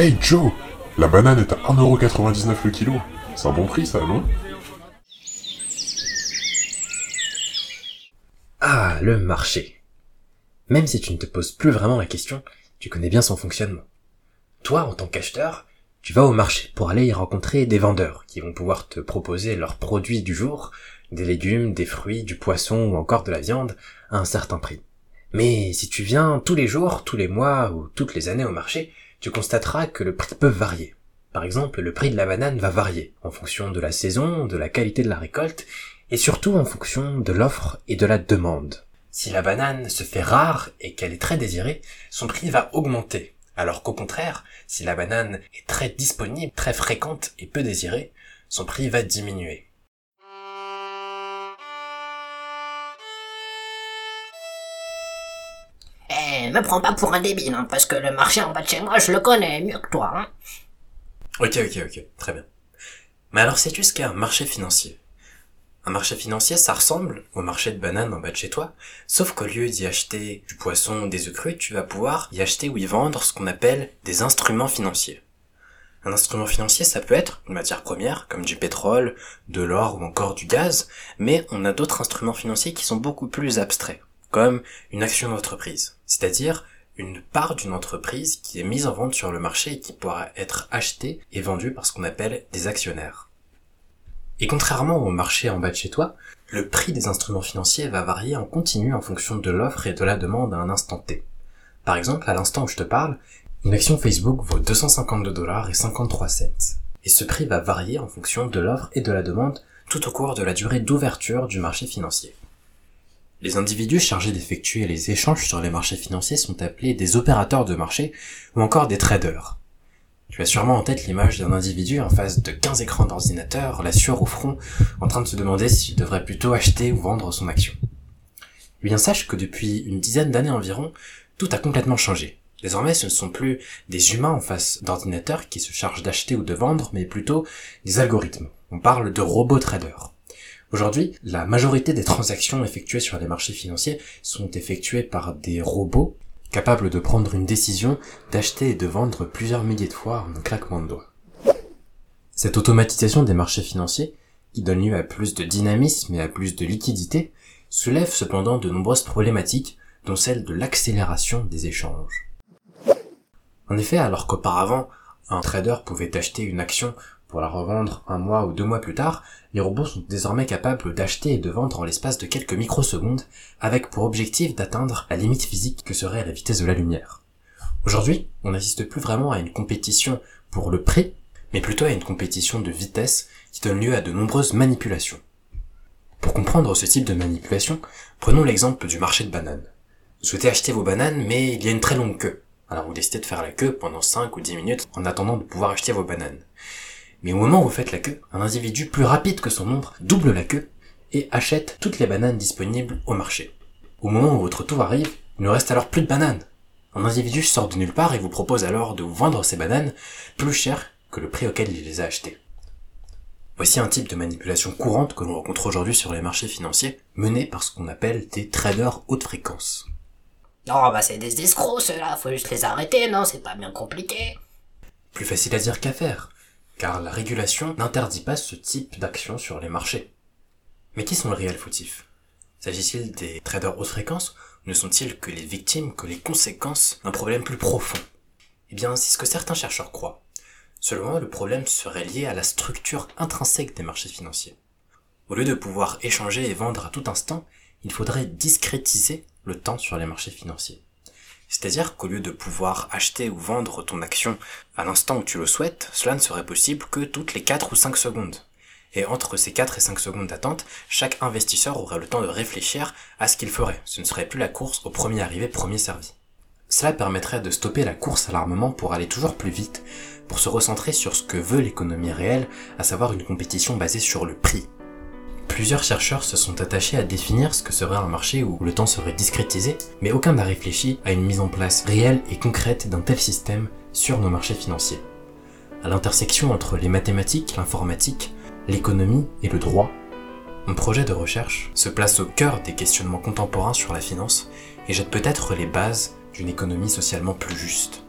Hey Joe La banane est à 1,99€ le kilo. C'est un bon prix ça, non? Ah, le marché. Même si tu ne te poses plus vraiment la question, tu connais bien son fonctionnement. Toi, en tant qu'acheteur, tu vas au marché pour aller y rencontrer des vendeurs qui vont pouvoir te proposer leurs produits du jour, des légumes, des fruits, du poisson ou encore de la viande à un certain prix. Mais si tu viens tous les jours, tous les mois ou toutes les années au marché, tu constateras que le prix peut varier. Par exemple, le prix de la banane va varier en fonction de la saison, de la qualité de la récolte et surtout en fonction de l'offre et de la demande. Si la banane se fait rare et qu'elle est très désirée, son prix va augmenter. Alors qu'au contraire, si la banane est très disponible, très fréquente et peu désirée, son prix va diminuer. Eh, me prends pas pour un débile, hein, parce que le marché en bas de chez moi, je le connais mieux que toi. Hein. Ok, ok, ok, très bien. Mais alors sais-tu ce qu'est un marché financier? Un marché financier, ça ressemble au marché de bananes en bas de chez toi, sauf qu'au lieu d'y acheter du poisson ou des œufs crus, tu vas pouvoir y acheter ou y vendre ce qu'on appelle des instruments financiers. Un instrument financier, ça peut être une matière première, comme du pétrole, de l'or ou encore du gaz, mais on a d'autres instruments financiers qui sont beaucoup plus abstraits comme une action d'entreprise, c'est-à-dire une part d'une entreprise qui est mise en vente sur le marché et qui pourra être achetée et vendue par ce qu'on appelle des actionnaires. Et contrairement au marché en bas de chez toi, le prix des instruments financiers va varier en continu en fonction de l'offre et de la demande à un instant T. Par exemple, à l'instant où je te parle, une action Facebook vaut 252 dollars et 53 cents. Et ce prix va varier en fonction de l'offre et de la demande tout au cours de la durée d'ouverture du marché financier. Les individus chargés d'effectuer les échanges sur les marchés financiers sont appelés des opérateurs de marché ou encore des traders. Tu as sûrement en tête l'image d'un individu en face de 15 écrans d'ordinateur, la sueur au front, en train de se demander s'il devrait plutôt acheter ou vendre son action. Eh bien sache que depuis une dizaine d'années environ, tout a complètement changé. Désormais, ce ne sont plus des humains en face d'ordinateurs qui se chargent d'acheter ou de vendre, mais plutôt des algorithmes. On parle de robots traders. Aujourd'hui, la majorité des transactions effectuées sur les marchés financiers sont effectuées par des robots capables de prendre une décision d'acheter et de vendre plusieurs milliers de fois en un claquement de doigts. Cette automatisation des marchés financiers, qui donne lieu à plus de dynamisme et à plus de liquidité, soulève cependant de nombreuses problématiques, dont celle de l'accélération des échanges. En effet, alors qu'auparavant, un trader pouvait acheter une action pour la revendre un mois ou deux mois plus tard, les robots sont désormais capables d'acheter et de vendre en l'espace de quelques microsecondes, avec pour objectif d'atteindre la limite physique que serait la vitesse de la lumière. Aujourd'hui, on n'assiste plus vraiment à une compétition pour le prix, mais plutôt à une compétition de vitesse qui donne lieu à de nombreuses manipulations. Pour comprendre ce type de manipulation, prenons l'exemple du marché de bananes. Vous souhaitez acheter vos bananes, mais il y a une très longue queue. Alors vous décidez de faire la queue pendant 5 ou 10 minutes en attendant de pouvoir acheter vos bananes. Mais au moment où vous faites la queue, un individu plus rapide que son ombre double la queue et achète toutes les bananes disponibles au marché. Au moment où votre tour arrive, il ne reste alors plus de bananes. Un individu sort de nulle part et vous propose alors de vous vendre ces bananes plus cher que le prix auquel il les a achetées. Voici un type de manipulation courante que l'on rencontre aujourd'hui sur les marchés financiers, menée par ce qu'on appelle des traders haute fréquence. Oh bah c'est des escrocs ceux-là, faut juste les arrêter, non C'est pas bien compliqué. Plus facile à dire qu'à faire car la régulation n'interdit pas ce type d'action sur les marchés. Mais qui sont les réels fautifs? S'agit-il des traders haute fréquence ne sont-ils que les victimes, que les conséquences d'un problème plus profond? Eh bien, c'est ce que certains chercheurs croient. Selon eux, le problème serait lié à la structure intrinsèque des marchés financiers. Au lieu de pouvoir échanger et vendre à tout instant, il faudrait discrétiser le temps sur les marchés financiers. C'est-à-dire qu'au lieu de pouvoir acheter ou vendre ton action à l'instant où tu le souhaites, cela ne serait possible que toutes les 4 ou 5 secondes. Et entre ces 4 et 5 secondes d'attente, chaque investisseur aurait le temps de réfléchir à ce qu'il ferait. Ce ne serait plus la course au premier arrivé, premier servi. Cela permettrait de stopper la course à l'armement pour aller toujours plus vite, pour se recentrer sur ce que veut l'économie réelle, à savoir une compétition basée sur le prix, Plusieurs chercheurs se sont attachés à définir ce que serait un marché où le temps serait discrétisé, mais aucun n'a réfléchi à une mise en place réelle et concrète d'un tel système sur nos marchés financiers. À l'intersection entre les mathématiques, l'informatique, l'économie et le droit, mon projet de recherche se place au cœur des questionnements contemporains sur la finance et jette peut-être les bases d'une économie socialement plus juste.